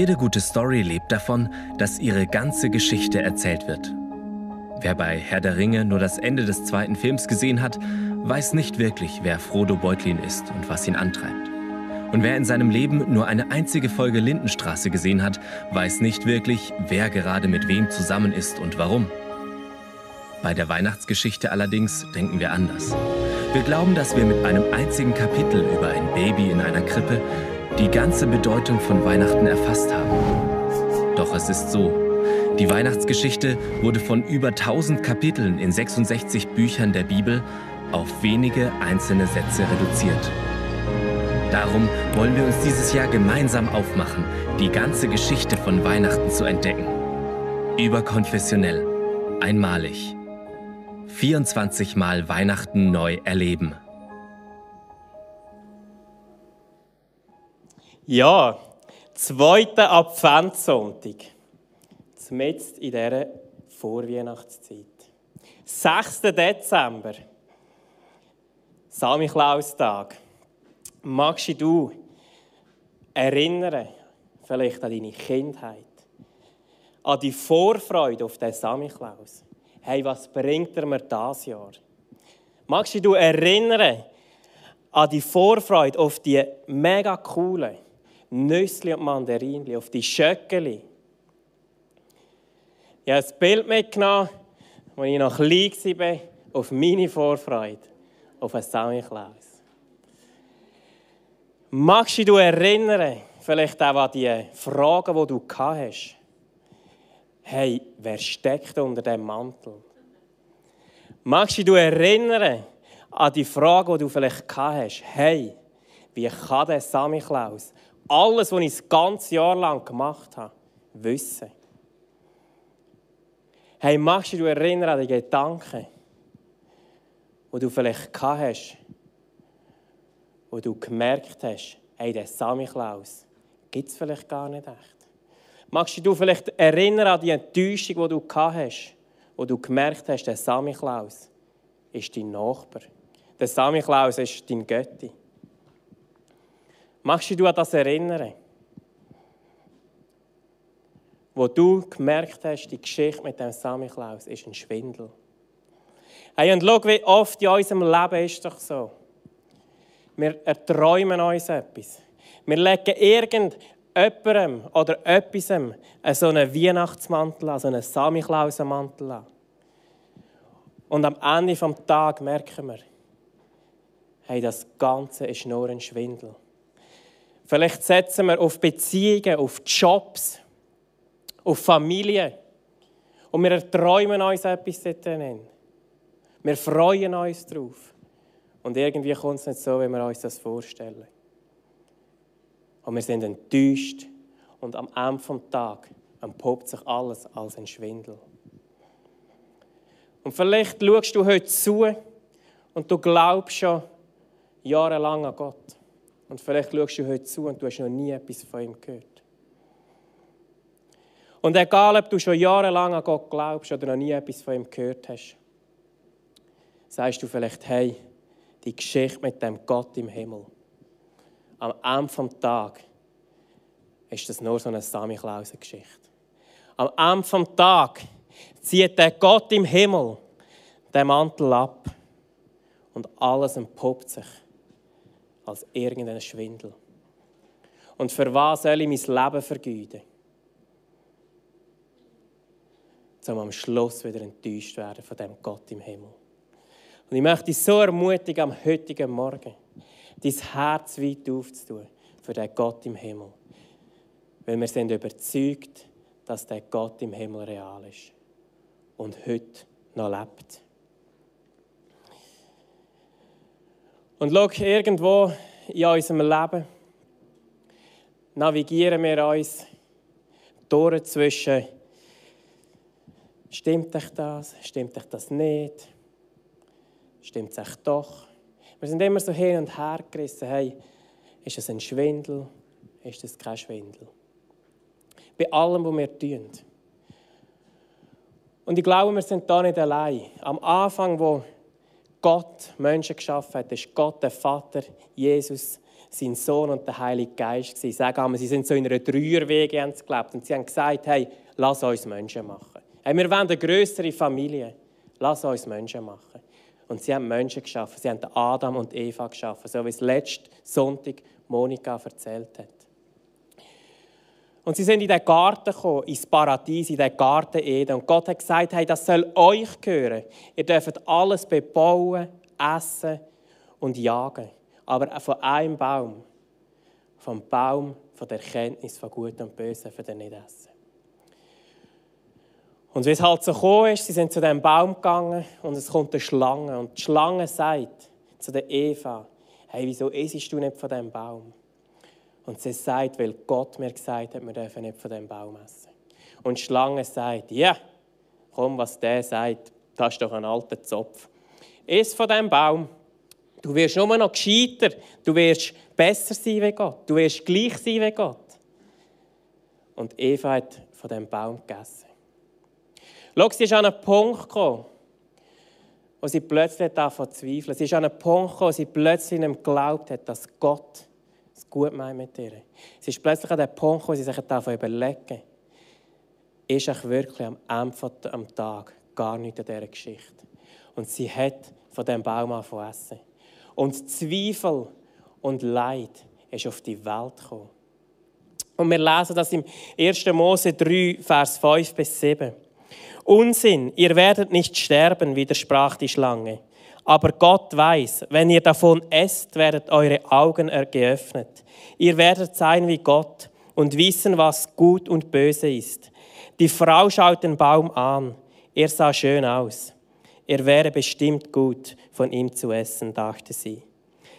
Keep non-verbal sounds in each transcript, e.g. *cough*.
Jede gute Story lebt davon, dass ihre ganze Geschichte erzählt wird. Wer bei Herr der Ringe nur das Ende des zweiten Films gesehen hat, weiß nicht wirklich, wer Frodo Beutlin ist und was ihn antreibt. Und wer in seinem Leben nur eine einzige Folge Lindenstraße gesehen hat, weiß nicht wirklich, wer gerade mit wem zusammen ist und warum. Bei der Weihnachtsgeschichte allerdings denken wir anders. Wir glauben, dass wir mit einem einzigen Kapitel über ein Baby in einer Krippe die ganze Bedeutung von Weihnachten erfasst haben. Doch es ist so, die Weihnachtsgeschichte wurde von über 1000 Kapiteln in 66 Büchern der Bibel auf wenige einzelne Sätze reduziert. Darum wollen wir uns dieses Jahr gemeinsam aufmachen, die ganze Geschichte von Weihnachten zu entdecken. Überkonfessionell, einmalig. 24 Mal Weihnachten neu erleben. Ja, zweiter Adventssonntag. Zumindest in dieser Vorweihnachtszeit. 6. Dezember. Samichlaustag. Magst du erinnern, vielleicht an deine Kindheit, an die Vorfreude auf den Samichlaus? Hey, was bringt er mir das Jahr? Magst du dich erinnern an die Vorfreude auf die mega coole Nüsse und Mandarinchen, auf die Schöckeli? Ich habe ein Bild mitgenommen, als ich noch klein war, auf meine Vorfreude auf einen Samichlaus. Magst du dich erinnern, vielleicht auch an die Fragen, die du hast? Hey, wer steckt unter dem Mantel? Magst du dich erinnern an die Frage, die du vielleicht hast? Hey, wie kann der Sammy Klaus alles, was ich das ganze Jahr lang gemacht habe, wissen? Hey, magst du dich erinnern an die Gedanken, die du vielleicht hast, wo du gemerkt hast, hey, der Sammy Klaus gibt es vielleicht gar nicht echt? Magst du dich vielleicht erinnern an die Enttäuschung, die du hast, wo du gemerkt hast, der Sammy Klaus ist dein Nachbar. Der Sammy Klaus ist dein Götti. Magst du dich an das erinnern? Wo du gemerkt hast, die Geschichte mit dem Sammy Klaus ist ein Schwindel. Hey, und schau, wie oft in unserem Leben ist doch so. Wir erträumen uns etwas. Wir legen irgend jemandem oder etwas so einen Weihnachtsmantel an, so einen Samichlausenmantel an. Und am Ende des Tages merken wir, hey, das Ganze ist nur ein Schwindel. Vielleicht setzen wir auf Beziehungen, auf Jobs, auf Familie. Und wir erträumen uns etwas dort Wir freuen uns darauf. Und irgendwie kommt es nicht so, wie wir uns das vorstellen. Und wir sind enttäuscht und am Ende des Tages entpuppt sich alles als ein Schwindel. Und vielleicht schaust du heute zu und du glaubst schon jahrelang an Gott. Und vielleicht schaust du heute zu und du hast noch nie etwas von ihm gehört. Und egal, ob du schon jahrelang an Gott glaubst oder noch nie etwas von ihm gehört hast, sagst du vielleicht, hey, die Geschichte mit dem Gott im Himmel am Ende des Tages ist das nur so eine Samichlausen-Geschichte. Am Ende des Tages zieht der Gott im Himmel den Mantel ab und alles entpuppt sich als irgendein Schwindel. Und für was soll ich mein Leben vergeuden? Um am Schluss wieder enttäuscht werden von dem Gott im Himmel. Und ich möchte dich so ermutigen am heutigen Morgen dein Herz weit aufzutun für den Gott im Himmel. Weil wir sind überzeugt, dass der Gott im Himmel real ist und heute noch lebt. Und schau, irgendwo in unserem Leben navigieren wir uns durch zwischen stimmt euch das, stimmt euch das nicht, stimmt es euch doch. Wir sind immer so hin und her gerissen. Hey, ist das ein Schwindel? Ist das kein Schwindel? Bei allem, was wir tun. Und ich glaube, wir sind da nicht allein. Am Anfang, wo Gott Menschen geschaffen hat, ist Gott der Vater, Jesus, sein Sohn und der Heilige Geist. Sie sagen einmal, sie sind so in einer Dreierwege gelebt und sie haben gesagt, hey, lass uns Menschen machen. Hey, wir wollen eine größere Familie. Lass uns Menschen machen. Und sie haben Menschen geschaffen. Sie haben Adam und Eva geschaffen, so wie es letzten Sonntag Monika erzählt hat. Und sie sind in den Garten gekommen, ins Paradies, in den Garten Eden. Und Gott hat gesagt, hey, das soll euch gehören. Ihr dürft alles bebauen, essen und jagen. Aber von einem Baum, vom Baum von der Erkenntnis von Gut und Böse, für den nicht essen. Und wie es halt so gekommen ist, sie sind zu dem Baum gegangen und es kommt eine Schlange. Und die Schlange sagt zu der Eva, hey, wieso isst du nicht von dem Baum? Und sie sagt, weil Gott mir gesagt hat, wir dürfen nicht von dem Baum essen. Und die Schlange sagt, ja, komm, was der sagt, das ist doch ein alter Zopf. Iss von dem Baum. Du wirst nur noch gescheiter. Du wirst besser sein wie Gott. Du wirst gleich sein wie Gott. Und Eva hat von dem Baum gegessen. Schau, sie ist an einen Punkt gekommen, wo sie plötzlich davon zweifeln. Sie ist an einen Punkt gekommen, wo sie plötzlich nicht geglaubt hat, dass Gott es gut meint mit ihr. Sie ist plötzlich an dem Punkt wo sie sich davon überlegen, ist ich wirklich am Ende am Tag gar nicht an dieser Geschichte. Und sie hat von dem Baum angefangen essen. Und Zweifel und Leid ist auf die Welt gekommen. Und wir lesen das im 1. Mose 3, Vers 5 bis 7. Unsinn, ihr werdet nicht sterben, widersprach die Schlange. Aber Gott weiß, wenn ihr davon esst, werdet eure Augen geöffnet. Ihr werdet sein wie Gott und wissen, was gut und böse ist. Die Frau schaut den Baum an. Er sah schön aus. Er wäre bestimmt gut, von ihm zu essen, dachte sie.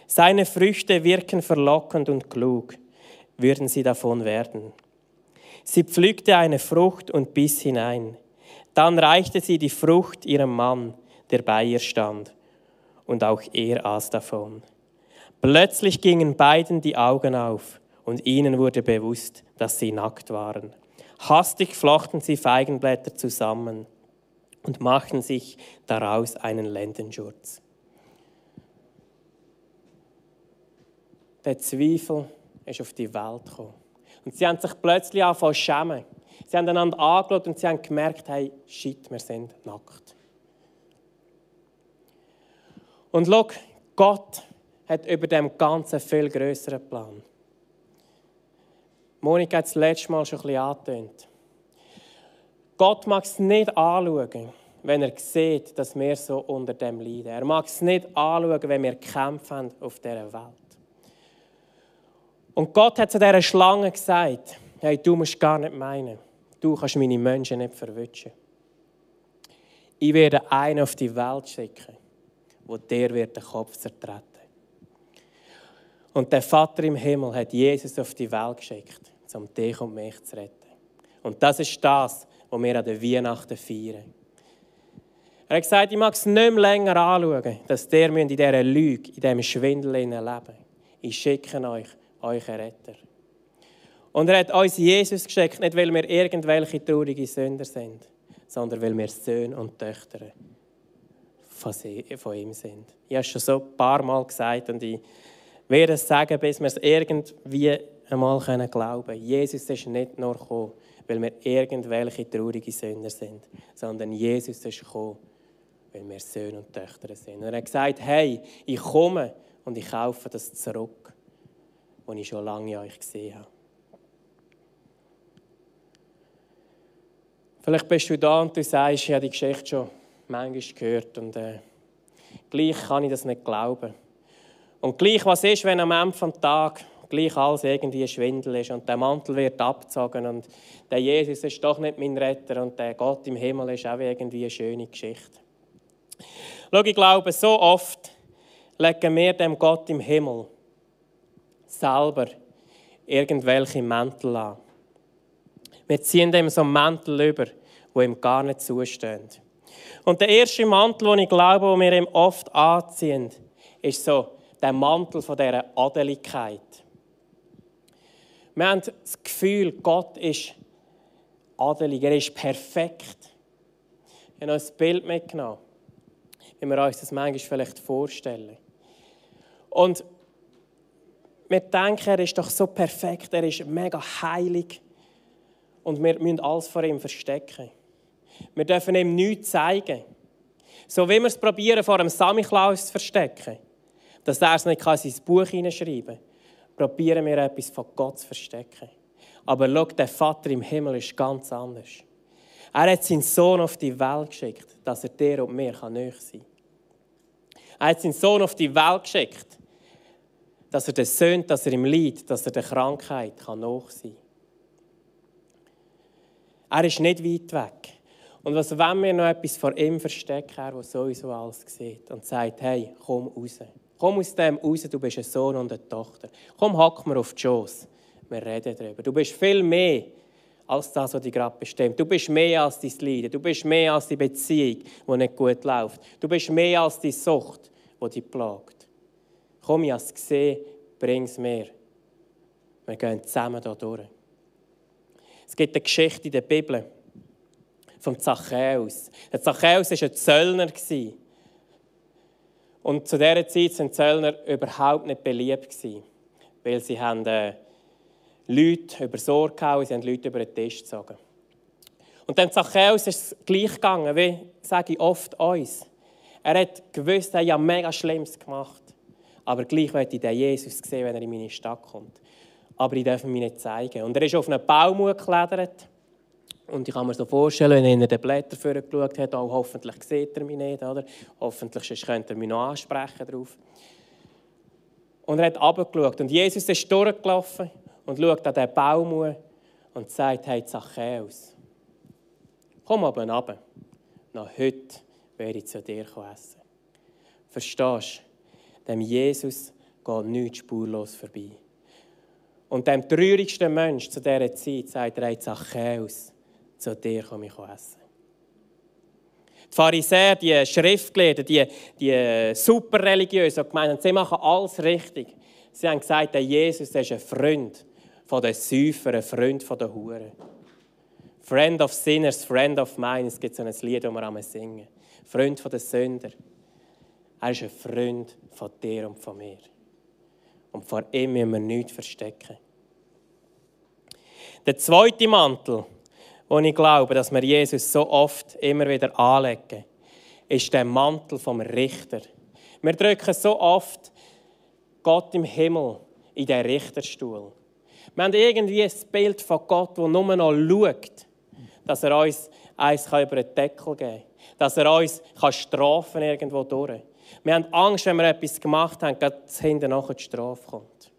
Seine Früchte wirken verlockend und klug. Würden sie davon werden? Sie pflückte eine Frucht und biss hinein. Dann reichte sie die Frucht ihrem Mann, der bei ihr stand, und auch er aß davon. Plötzlich gingen beiden die Augen auf, und ihnen wurde bewusst, dass sie nackt waren. Hastig flochten sie Feigenblätter zusammen und machten sich daraus einen Lendenschurz. Der Zweifel ist auf die Welt gekommen. Und sie haben sich plötzlich angefangen zu schämen. Sie haben einander angeschaut und sie haben gemerkt, hey, shit, wir sind nackt. Und schau, Gott hat über dem Ganzen viel größeren Plan. Monika hat es letztes Mal schon ein bisschen angetönt. Gott mag es nicht anschauen, wenn er sieht, dass wir so unter dem leiden. Er mag es nicht anschauen, wenn wir kämpfen auf dieser Welt. Und Gott hat zu dieser Schlange gesagt, hey, du musst gar nicht meinen, du kannst meine Menschen nicht verwischen. Ich werde einen auf die Welt schicken, wo der wird den Kopf zertreten. Und der Vater im Himmel hat Jesus auf die Welt geschickt, um dich und mich zu retten. Und das ist das, was wir an der Weihnachten feiern. Er hat gesagt, ich mag es nicht mehr länger anschauen, dass der in dieser Lüge, in diesem Schwindel leben Ich schicke euch, euren Retter. Und er hat uns Jesus geschickt, nicht weil wir irgendwelche traurige Sünder sind, sondern weil wir Söhne und Töchter von ihm sind. Ich habe es schon so ein paar Mal gesagt und ich werde es sagen, bis wir es irgendwie einmal glauben können. Jesus ist nicht nur gekommen, weil wir irgendwelche traurige Sünder sind, sondern Jesus ist gekommen, weil wir Söhne und Töchter sind. Und er hat gesagt, hey, ich komme und ich kaufe das zurück, was ich schon lange an euch gesehen habe. Vielleicht bist du da und du sagst, ich habe die Geschichte schon manchmal gehört und äh, gleich kann ich das nicht glauben. Und gleich, was ist, wenn am Ende des Tages gleich alles irgendwie Schwindel ist und der Mantel wird abgezogen und der Jesus ist doch nicht mein Retter und der Gott im Himmel ist auch irgendwie eine schöne Geschichte. Schau, ich glaube, so oft legen wir dem Gott im Himmel selber irgendwelche Mäntel an. Wir ziehen dem so Mantel über, wo ihm gar nicht zusteht. Und der erste Mantel, den ich glaube, den wir ihm oft anziehen, ist so der Mantel von dieser Adeligkeit. Wir haben das Gefühl, Gott ist adelig, er ist perfekt. Ich habe noch ein Bild mitgenommen, wie wir uns das manchmal vielleicht vorstellen. Und wir denken, er ist doch so perfekt, er ist mega heilig. Und wir müssen alles vor ihm verstecken. Wir dürfen ihm nichts zeigen. So wie wir es probieren, vor einem Samichlaus zu verstecken, dass er es nicht in sein Buch hineinschreiben kann, probieren wir etwas von Gott zu verstecken. Aber schau, der Vater im Himmel ist ganz anders. Er hat seinen Sohn auf die Welt geschickt, dass er dir und mir näher sein kann. Er hat seinen Sohn auf die Welt geschickt, dass er den Söhnt, dass er im Leid, dass er der Krankheit kann sein Er ist nicht weit weg. Und was wenn wir noch etwas vor ihm verstecken, er, der sowieso alles sieht und sagt, hey, komm raus. Komm aus dem raus, du bist ein Sohn und eine Tochter. Komm, hack mir auf die Schoß. Wir reden darüber. Du bist viel mehr als das, was dich gerade bestimmt. Du bist mehr als dein Leiden. Du bist mehr als die Beziehung, die nicht gut läuft. Du bist mehr als die Sucht, die dich plagt. Komm, ich habe es gesehen, bring es mir. Wir gehen zusammen hier durch. Es gibt eine Geschichte in der Bibel vom Zachäus. Der Zachäus war ein Zöllner. Und zu dieser Zeit waren Zöllner überhaupt nicht beliebt. Weil sie haben äh, Leute über Sorge gehauen, sie haben Leute über den Tisch gezogen. Und dem Zachäus ist es gleich gegangen, wie sage ich oft uns. Er hat gewusst, er hat mega Schlimmes gemacht. Aber gleich möchte ich den Jesus sehen, wenn er in meine Stadt kommt. Aber ich darf ihn mir nicht zeigen. Und er ist auf einen Baum geklettert. Und ich kann mir so vorstellen, wenn er den Blättern vorgeschaut hat, oh, hoffentlich sieht er mich nicht, oder? Hoffentlich könnte er mich noch ansprechen drauf. Und er hat runtergeschaut. Und Jesus ist durchgelaufen und schaut an diesen Baum und sagt, hey Zachäus, komm aber runter. Noch heute werde ich zu dir essen. Verstehst du? Dem Jesus geht nichts spurlos vorbei. Und dem traurigsten Mensch zu dieser Zeit sagt er, hey Zachäus, zu dir komme ich essen. Die Pharisäer, die Schriftgelehrten, die, die Superreligiösen, die gemeint sie machen alles richtig. Sie haben gesagt, der Jesus der ist ein Freund von den Säufern, ein Freund von den Huren. Friend of Sinners, Friend of Mine. Es gibt so ein Lied, das wir einmal singen. Freund von den Sündern. Er ist ein Freund von dir und von mir. Und vor ihm müssen wir nichts verstecken. Der zweite Mantel, und ich glaube, dass wir Jesus so oft immer wieder anlegen, ist der Mantel vom Richter. Wir drücken so oft Gott im Himmel in den Richterstuhl. Wir haben irgendwie ein Bild von Gott, der nur noch schaut, dass er uns eins über den Deckel geben kann, dass er uns strafen kann irgendwo durch. Wir haben Angst, wenn wir etwas gemacht haben, dass hinten nachher die Strafe kommt.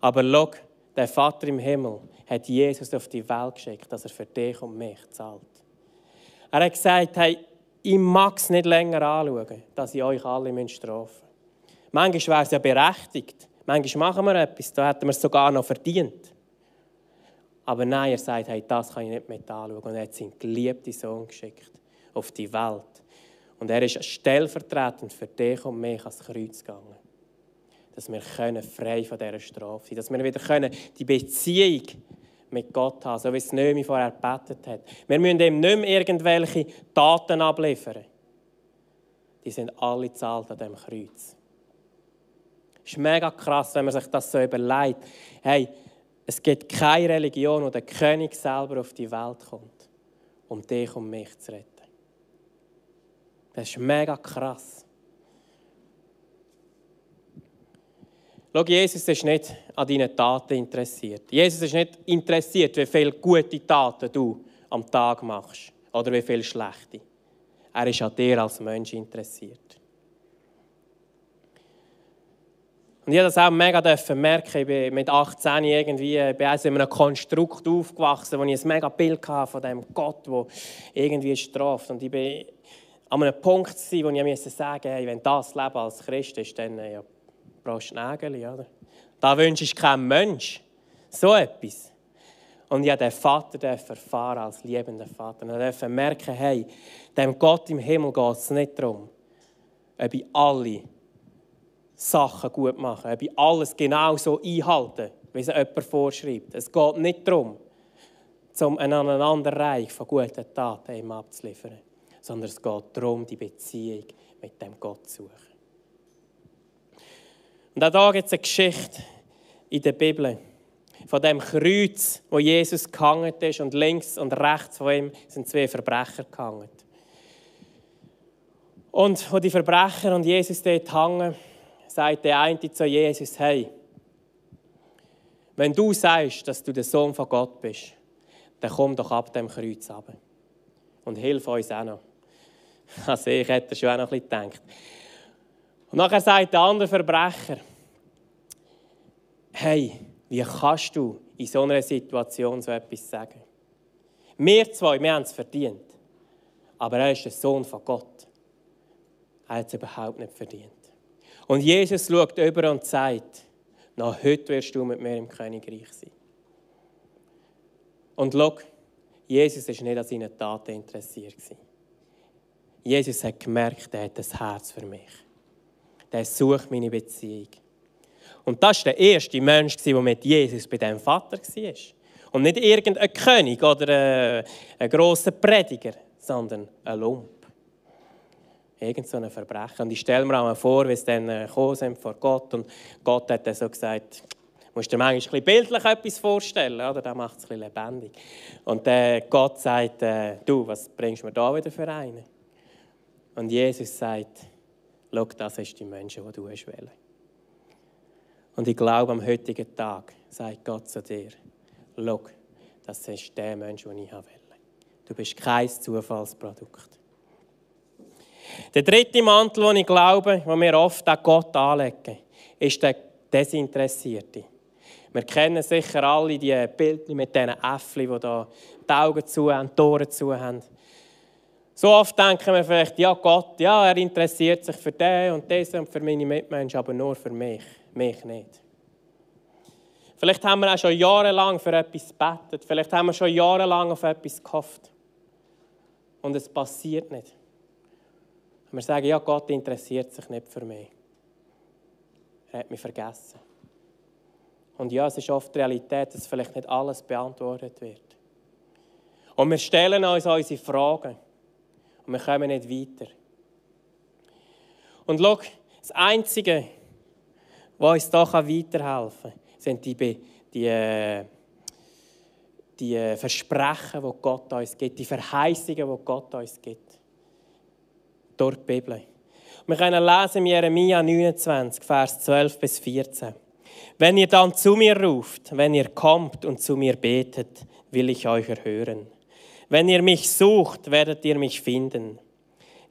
Aber schau, der Vater im Himmel hat Jesus auf die Welt geschickt, dass er für dich und mich zahlt. Er hat gesagt, hey, ich mag es nicht länger anschauen, dass ich euch alle strafen muss. Manchmal wäre es ja berechtigt. Manchmal machen wir etwas, da hätten wir es sogar noch verdient. Aber nein, er sagt, hey, das kann ich nicht mit anschauen. Und er hat seinen geliebten Sohn geschickt auf die Welt. Und er ist stellvertretend für dich und mich ans Kreuz gegangen. Dass wir frei von dieser Strafe sein können. Dass wir wieder die Beziehung mit Gott haben, so wie es Nömi vorher gebetet hat. Wir müssen ihm nicht mehr irgendwelche Daten abliefern. Die sind alle zahlt an diesem Kreuz. Es ist mega krass, wenn man sich das so überlegt. Hey, es gibt keine Religion, wo der König selber auf die Welt kommt, um dich und mich zu retten. Das ist mega krass. Schau, Jesus ist nicht an deinen Taten interessiert. Jesus ist nicht interessiert, wie viele gute Taten du am Tag machst oder wie viele schlechte. Er ist an dir als Mensch interessiert. Und ich durfte das auch mega merken. Ich bin mit 18 irgendwie bin also in einem Konstrukt aufgewachsen, wo ich ein mega Bild hatte von dem Gott, der irgendwie straft. Und ich bin an einem Punkt, wo ich sagen musste, wenn das Leben als Christ ist, dann ja, Nägel, oder? Da wünsche ich kein Mensch. So etwas. Und ich den Vater erfahren als liebender Vater. Und ich durfte merken, hey, dem Gott im Himmel geht es nicht darum, ob ich alle Sachen gut mache, ob ich alles genau so einhalte, wie es jemand vorschreibt. Es geht nicht darum, um eine Aneinanderreihung von guten Taten ihm abzuliefern, sondern es geht darum, die Beziehung mit dem Gott zu suchen. Und auch hier gibt es eine Geschichte in der Bibel von dem Kreuz, wo Jesus gehangen ist und links und rechts von ihm sind zwei Verbrecher gehangen. Und wo die Verbrecher und Jesus dort hängen, sagt der eine zu Jesus, hey, wenn du sagst, dass du der Sohn von Gott bist, dann komm doch ab dem Kreuz ab und hilf uns auch noch. *laughs* Also ich hätte schon auch noch ein bisschen gedacht. Und nachher sagt der andere Verbrecher, hey, wie kannst du in so einer Situation so etwas sagen? Wir zwei, wir haben es verdient. Aber er ist der Sohn von Gott. Er hat es überhaupt nicht verdient. Und Jesus schaut über und sagt, noch heute wirst du mit mir im Königreich sein. Und schau, Jesus war nicht an seinen Taten interessiert. Jesus hat gemerkt, er hat ein Herz für mich. Der sucht meine Beziehung. Und das war der erste Mensch, der mit Jesus bei diesem Vater war. Und nicht irgendein König oder ein, ein grosser Prediger, sondern ein Lump. Irgend so ein Verbrecher. Und ich stelle mir auch mal vor, wie sie dann äh, gekommen sind vor Gott. Und Gott hat dann so gesagt, musst dir manchmal ein bildlich etwas vorstellen, oder? Das macht es ein lebendig. Und äh, Gott sagt, äh, du, was bringst du mir da wieder für einen? Und Jesus sagt, schau, das ist die Menschen, die du wählen und ich glaube, am heutigen Tag sagt Gott zu dir, schau, das ist der Mensch, den ich will. Du bist kein Zufallsprodukt. Der dritte Mantel, den ich glaube, den wir oft an Gott anlegen, ist der Desinteressierte. Wir kennen sicher alle die Bilder mit diesen Äffchen, die da die Augen zu haben, die Ohren zu haben. So oft denken wir vielleicht, ja Gott, ja, er interessiert sich für den und diesen und für meine Mitmenschen, aber nur für mich mich nicht. Vielleicht haben wir auch schon jahrelang für etwas gebetet. Vielleicht haben wir schon jahrelang auf etwas gehofft. Und es passiert nicht. Und wir sagen, ja, Gott interessiert sich nicht für mich. Er hat mich vergessen. Und ja, es ist oft die Realität, dass vielleicht nicht alles beantwortet wird. Und wir stellen uns unsere Fragen. Und wir kommen nicht weiter. Und schau, das Einzige, was uns da weiterhelfen kann, sind die, die, äh, die äh, Versprechen, die Gott uns gibt, die Verheißungen, die Gott uns gibt. Durch die Bibel. Wir können lesen in Jeremia 29, Vers 12 bis 14. Wenn ihr dann zu mir ruft, wenn ihr kommt und zu mir betet, will ich euch erhören. Wenn ihr mich sucht, werdet ihr mich finden.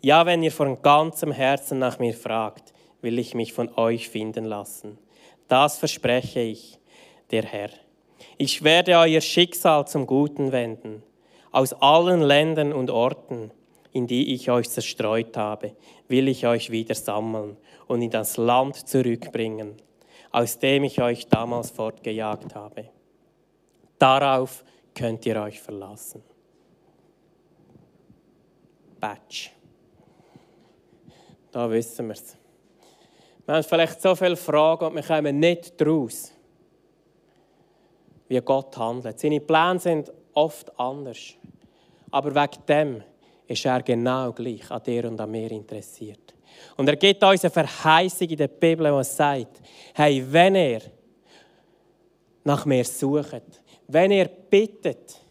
Ja, wenn ihr von ganzem Herzen nach mir fragt, will ich mich von euch finden lassen. Das verspreche ich, der Herr. Ich werde euer Schicksal zum Guten wenden. Aus allen Ländern und Orten, in die ich euch zerstreut habe, will ich euch wieder sammeln und in das Land zurückbringen, aus dem ich euch damals fortgejagt habe. Darauf könnt ihr euch verlassen. Batsch. Da wissen wir es. Wir haben vielleicht so viele Fragen und wir kommen nicht daraus, wie Gott handelt. Seine Pläne sind oft anders. Aber wegen dem ist er genau gleich an dir und an mir interessiert. Und er gibt uns eine Verheißung in der Bibel, die sagt, hey, wenn ihr nach mir sucht, wenn ihr bittet,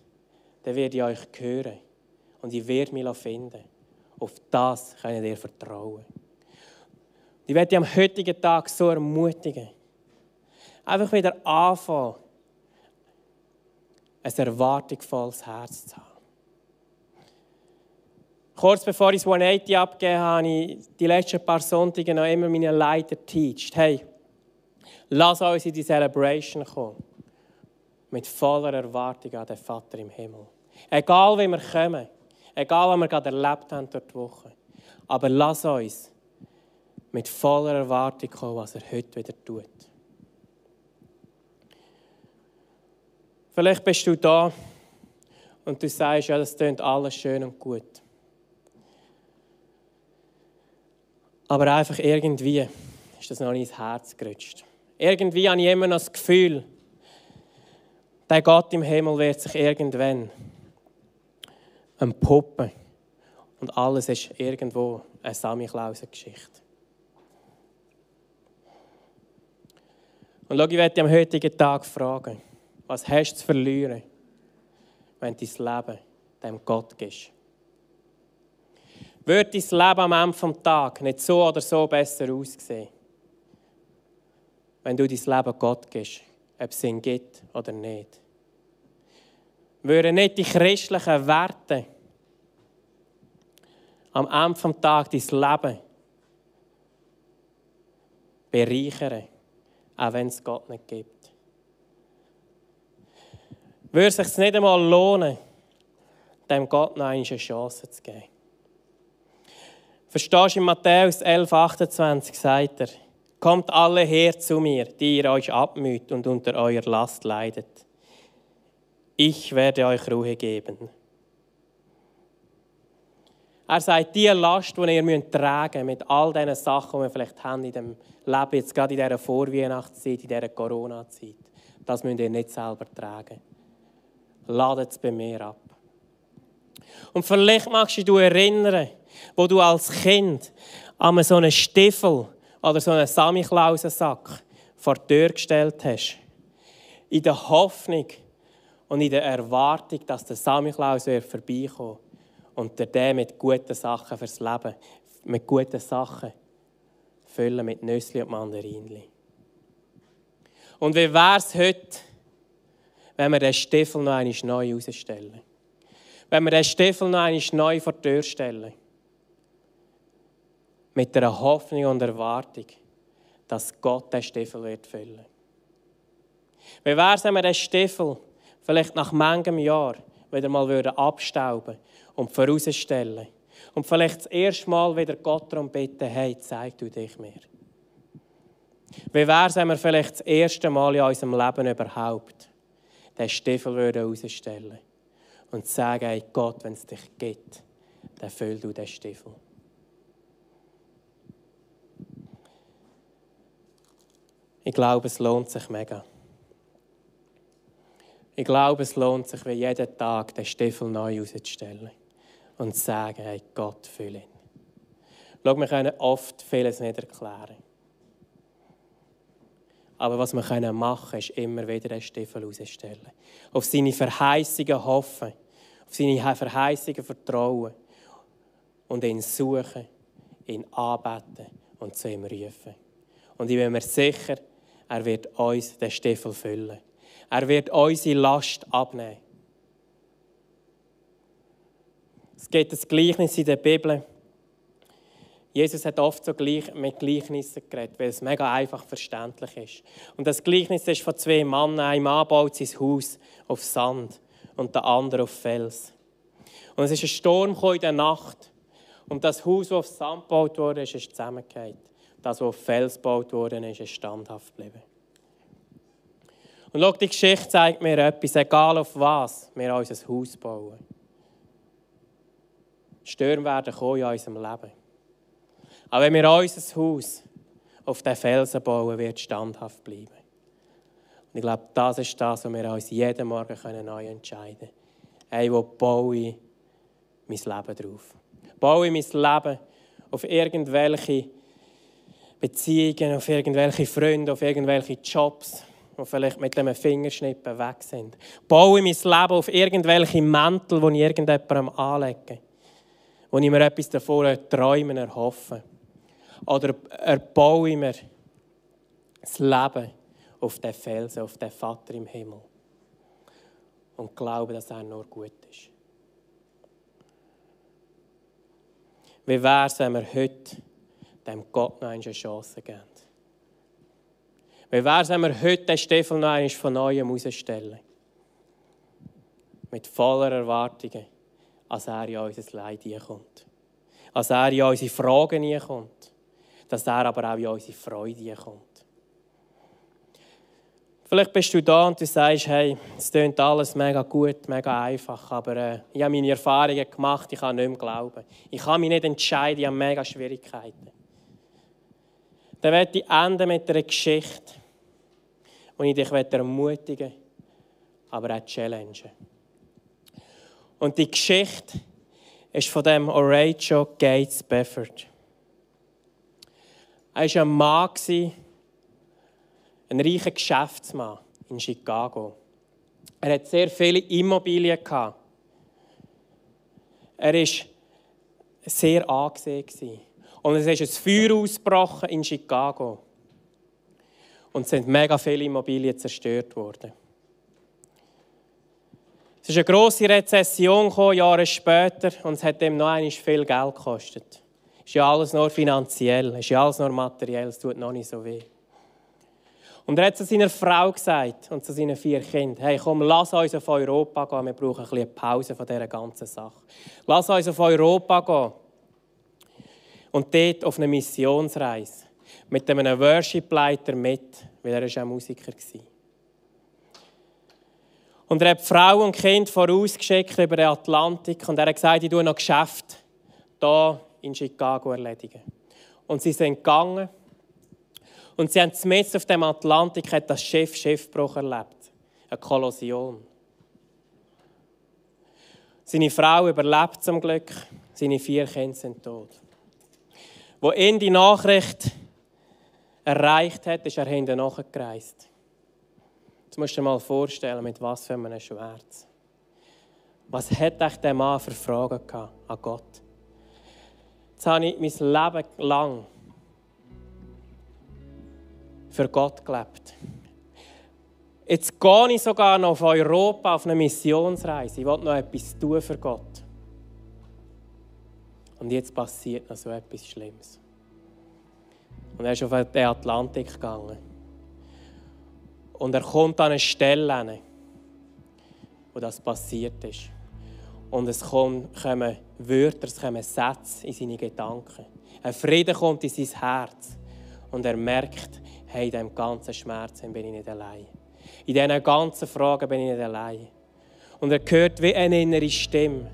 dann werde ich euch hören und ich werde mich finden. Auf das könnt ihr vertrauen. Ich werde dich am heutigen Tag so ermutigen. Einfach wieder anfangen, ein erwartungsvolles Herz zu haben. Kurz bevor ich das 180 abgegeben habe, habe ich die letzten paar Sonntage noch immer meine Leiter teacht. Hey, lass uns in die Celebration kommen. Mit voller Erwartung an den Vater im Himmel. Egal wie wir kommen, egal was wir gerade erlebt haben dort die Woche. Aber lass uns mit voller Erwartung kommen, was er heute wieder tut. Vielleicht bist du da und du sagst, ja, das klingt alles schön und gut. Aber einfach irgendwie ist das noch nicht ins Herz gerutscht. Irgendwie habe ich immer noch das Gefühl, der Gott im Himmel wird sich irgendwann entpuppen. Und alles ist irgendwo eine Samichlausen-Geschichte. Und schau, ich werde dich am heutigen Tag fragen, was hast du zu verlieren, wenn du dein Leben dem Gott gibst? Wird dein Leben am Ende des Tages nicht so oder so besser aussehen, wenn du dein Leben Gott gibst, ob es ihn gibt oder nicht? Würden nicht die christlichen Werte am Ende des Tages dein Leben bereichern, auch wenn es Gott nicht gibt? Würde es sich nicht einmal lohnen, dem Gott noch eine Chance zu geben? Verstehst du, in Matthäus 11, 28 sagt er, Kommt alle her zu mir, die ihr euch abmüht und unter eurer Last leidet. Ich werde euch Ruhe geben. Er sagt, die Last, die ihr müsst tragen mit all diesen Sachen, die wir vielleicht haben in dem Leben, jetzt gerade in dieser Vorweihnachtszeit, in dieser Corona-Zeit, das müsst ihr nicht selber tragen. Ladet es bei mir ab. Und vielleicht magst du dich erinnern, wo du als Kind an so einen Stiefel oder so einen Samichlausensack vor die Tür gestellt hast. In der Hoffnung und in der Erwartung, dass der Samichlaus vorbeikommt und der den mit guten Sachen fürs Leben, mit guten Sachen füllen, mit Nüsse und Mandarinli. Und wie wäre es heute, wenn wir den Stiefel noch einmal neu herausstellen? Wenn wir den Stiefel noch einmal neu vor die Tür stellen? mit der Hoffnung und Erwartung, dass Gott den Stiefel wird füllen. Wie wäre es, wenn wir den Stiefel vielleicht nach manchem Jahr wieder mal abstauben und vorausstellen und vielleicht das erste Mal wieder Gott darum bitten, hey, zeig du dich mir. Wie wäre es, wenn wir vielleicht das erste Mal in unserem Leben überhaupt den Stiefel herausstellen und sagen, hey Gott, wenn es dich gibt, dann füll du den Stiefel. Ich glaube, es lohnt sich mega. Ich glaube, es lohnt sich, wie jeden Tag den Stiefel neu auszustellen und zu sagen, hey Gott, fülle ihn. Schau, wir können oft vieles nicht erklären. Aber was wir machen können, ist immer wieder den Stiefel auszustellen. Auf seine Verheißungen hoffen, auf seine Verheißungen vertrauen und ihn suchen, ihn anbeten und zu ihm rufen. Und ich bin mir sicher, er wird uns den Stiefel füllen. Er wird unsere Last abnehmen. Es gibt ein Gleichnis in der Bibel. Jesus hat oft so mit Gleichnissen geredet, weil es mega einfach verständlich ist. Und das Gleichnis ist von zwei Männern. Ein Mann baut sein Haus auf Sand und der andere auf Fels. Und es ist ein Sturm in der Nacht. Und das Haus, das auf Sand gebaut wurde, ist zusammengefallen das, was auf Fels gebaut ist, ist standhaft geblieben. Und schau, die Geschichte zeigt mir etwas, egal auf was wir unser Haus bauen. Stürme werden kommen in unserem Leben. Aber wenn wir unser Haus auf den Felsen bauen, wird standhaft bleiben. Und ich glaube, das ist das, was wir uns jeden Morgen neu entscheiden können. Hey, wo baue ich mein Leben drauf? Baue ich mein Leben auf irgendwelche Beziehungen, auf irgendwelche Freunde, auf irgendwelche Jobs, die vielleicht mit einem Fingerschnippen weg sind. Baue mein Leben auf irgendwelche Mäntel, die ich irgendjemandem anlege, wo ich mir etwas davor träumen, erhoffe. Oder erbaue ich mir das Leben auf den Felsen, auf den Vater im Himmel und glaube, dass er nur gut ist. Wie wäre es, wenn wir heute dem Gott noch eine Chance geben. Wie wäre es, wenn wir heute den Stiefel noch einmal von Neuem herausstellen? Mit voller Erwartungen, als er in unser Leid kommt. Als er in unsere Fragen kommt. Dass er aber auch in unsere Freude kommt. Vielleicht bist du da und du sagst, hey, es klingt alles mega gut, mega einfach, aber äh, ich habe meine Erfahrungen gemacht, ich kann nicht mehr glauben. Ich kann mich nicht entscheiden, ich habe mega Schwierigkeiten dann werde ich enden mit einer Geschichte, wo ich dich ermutigen aber auch challengen. Und die Geschichte ist von dem Horatio Gates Befford. Er war ein Mann ein reicher Geschäftsmann in Chicago. Er hat sehr viele Immobilien. Er war sehr angesehen. Und es ist ein Feuer ausgebrochen in Chicago. Und es sind mega viele Immobilien zerstört worden. Es ist eine grosse Rezession gekommen, Jahre später, und es hat ihm noch einmal viel Geld gekostet. Es ist ja alles nur finanziell, es ist ja alles nur materiell, es tut noch nicht so weh. Und er hat zu seiner Frau gesagt und zu seinen vier Kindern, hey komm, lass uns auf Europa gehen, wir brauchen ein bisschen Pause von dieser ganzen Sache. Lass uns auf Europa gehen. Und dort auf eine Missionsreise mit einem Worship-Leiter mit, weil er ist auch Musiker war. Und er hat Frau und Kind vorausgeschickt über den Atlantik und er hat gesagt, ich tue noch Geschäft hier in Chicago erledigen. Und sie sind gegangen und sie haben mitten auf dem Atlantik hat das Schiff Schiffbruch erlebt. Eine Kollision. Seine Frau überlebt zum Glück, seine vier Kinder sind tot. Wo ihn die Nachricht erreicht hat, ist er hinten nachgereist. Jetzt musst du dir mal vorstellen, mit was für einem Schmerz. Was hat euch der Mann für Fragen gehabt an Gott? Jetzt habe ich mein Leben lang für Gott gelebt. Jetzt gehe ich sogar noch auf Europa auf eine Missionsreise. Ich will noch etwas tun für Gott. Und jetzt passiert noch so etwas Schlimmes. Und er ist auf den Atlantik gegangen. Und er kommt an eine Stelle wo das passiert ist. Und es kommen Wörter, es kommen Sätze in seine Gedanken. Ein Frieden kommt in sein Herz. Und er merkt, hey, in diesem ganzen Schmerz bin ich nicht allein. In diesen ganzen Fragen bin ich nicht allein. Und er hört wie eine innere Stimme,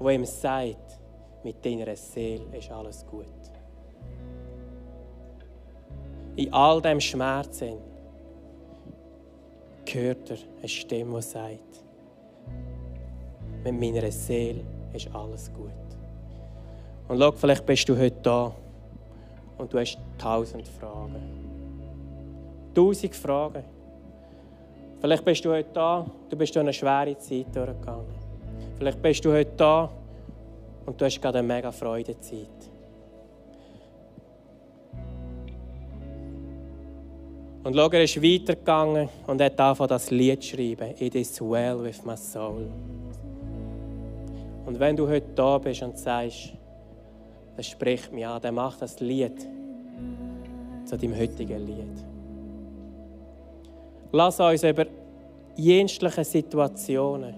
die ihm sagt, mit deiner Seele ist alles gut. In all dem Schmerz hört er eine Stimme, die sagt, mit meiner Seele ist alles gut. Und schau, vielleicht bist du heute da und du hast tausend Fragen. Tausend Fragen. Vielleicht bist du heute da, du bist durch eine schwere Zeit durchgegangen. Vielleicht bist du heute da und du hast gerade eine mega Freudezeit. Und schau, er ist weitergegangen und hat angefangen, das Lied zu schreiben. It is well with my soul. Und wenn du heute da bist und sagst, das spricht mich an, dann mach das Lied zu deinem heutigen Lied. Lass uns über jenstliche Situationen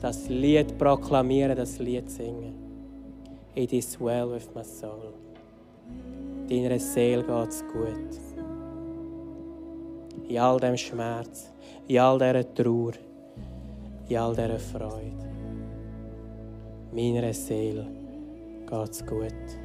das Lied proklamieren, das Lied singen. It is well with my soul. Deiner Seele geht's gut in all dem Schmerz, in all dieser Trauer, in all dieser Freude. Meiner Seele geht's gut.